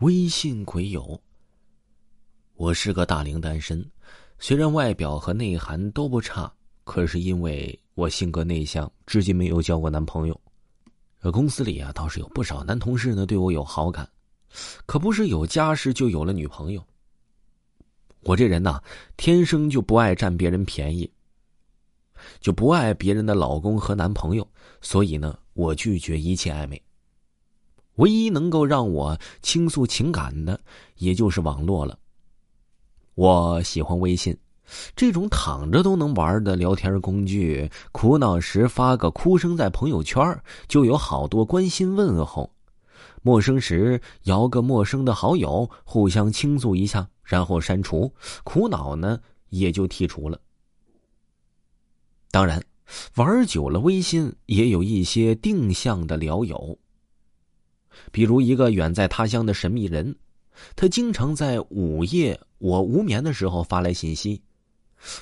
微信鬼友。我是个大龄单身，虽然外表和内涵都不差，可是因为我性格内向，至今没有交过男朋友。这公司里啊，倒是有不少男同事呢对我有好感，可不是有家室就有了女朋友。我这人呐，天生就不爱占别人便宜，就不爱别人的老公和男朋友，所以呢，我拒绝一切暧昧。唯一能够让我倾诉情感的，也就是网络了。我喜欢微信，这种躺着都能玩的聊天工具。苦恼时发个哭声在朋友圈，就有好多关心问候；陌生时摇个陌生的好友，互相倾诉一下，然后删除。苦恼呢，也就剔除了。当然，玩久了微信也有一些定向的聊友。比如一个远在他乡的神秘人，他经常在午夜我无眠的时候发来信息。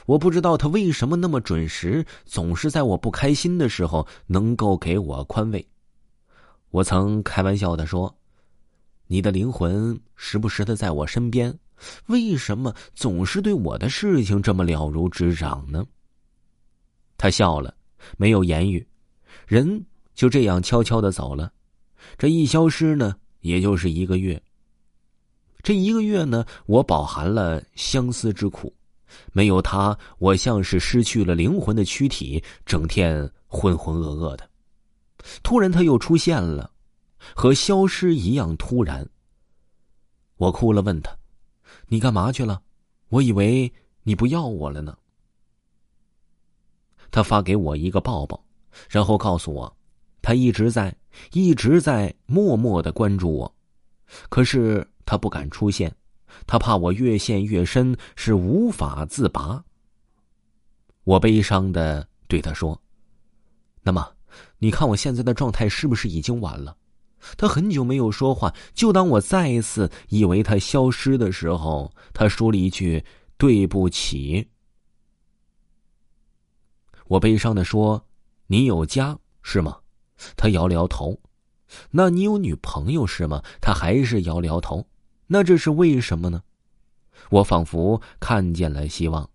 我不知道他为什么那么准时，总是在我不开心的时候能够给我宽慰。我曾开玩笑的说：“你的灵魂时不时的在我身边，为什么总是对我的事情这么了如指掌呢？”他笑了，没有言语，人就这样悄悄的走了。这一消失呢，也就是一个月。这一个月呢，我饱含了相思之苦。没有他，我像是失去了灵魂的躯体，整天浑浑噩噩的。突然，他又出现了，和消失一样突然。我哭了，问他：“你干嘛去了？我以为你不要我了呢。”他发给我一个抱抱，然后告诉我。他一直在，一直在默默的关注我，可是他不敢出现，他怕我越陷越深，是无法自拔。我悲伤的对他说：“那么，你看我现在的状态是不是已经晚了？”他很久没有说话，就当我再一次以为他消失的时候，他说了一句：“对不起。”我悲伤的说：“你有家是吗？”他摇了摇头，那你有女朋友是吗？他还是摇了摇头，那这是为什么呢？我仿佛看见了希望。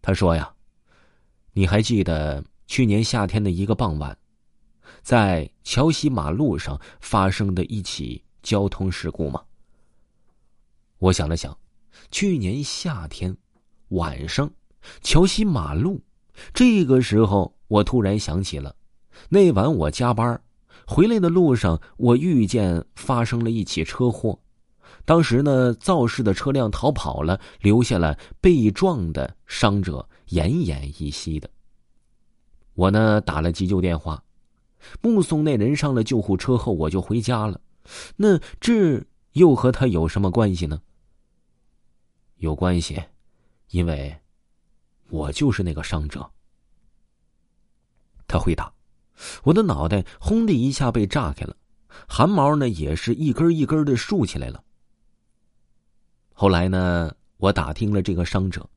他说呀，你还记得去年夏天的一个傍晚，在桥西马路上发生的一起交通事故吗？我想了想，去年夏天晚上桥西马路，这个时候我突然想起了。那晚我加班，回来的路上我遇见发生了一起车祸，当时呢肇事的车辆逃跑了，留下了被撞的伤者奄奄一息的。我呢打了急救电话，目送那人上了救护车后，我就回家了。那这又和他有什么关系呢？有关系，因为，我就是那个伤者。他回答。我的脑袋轰的一下被炸开了，汗毛呢也是一根一根的竖起来了。后来呢，我打听了这个伤者，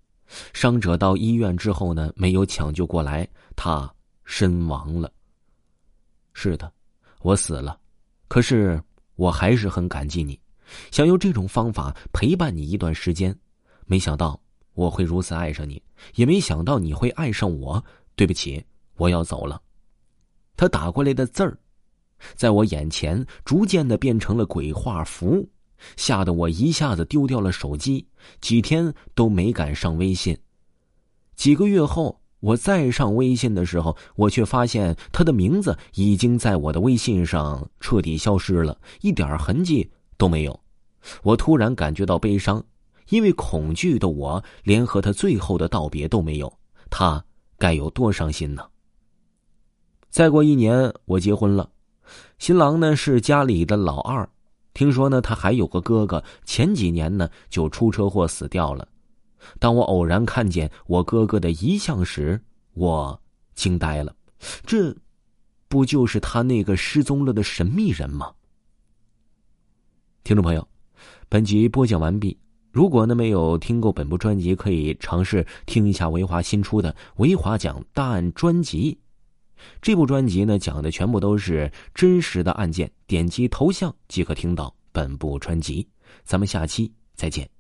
伤者到医院之后呢，没有抢救过来，他身亡了。是的，我死了，可是我还是很感激你，想用这种方法陪伴你一段时间。没想到我会如此爱上你，也没想到你会爱上我。对不起，我要走了。他打过来的字儿，在我眼前逐渐的变成了鬼画符，吓得我一下子丢掉了手机，几天都没敢上微信。几个月后，我再上微信的时候，我却发现他的名字已经在我的微信上彻底消失了，一点痕迹都没有。我突然感觉到悲伤，因为恐惧的我连和他最后的道别都没有，他该有多伤心呢？再过一年，我结婚了，新郎呢是家里的老二，听说呢他还有个哥哥，前几年呢就出车祸死掉了。当我偶然看见我哥哥的遗像时，我惊呆了，这，不就是他那个失踪了的神秘人吗？听众朋友，本集播讲完毕。如果呢没有听过本部专辑，可以尝试听一下维华新出的《维华讲大案》专辑。这部专辑呢，讲的全部都是真实的案件，点击头像即可听到。本部专辑。咱们下期再见。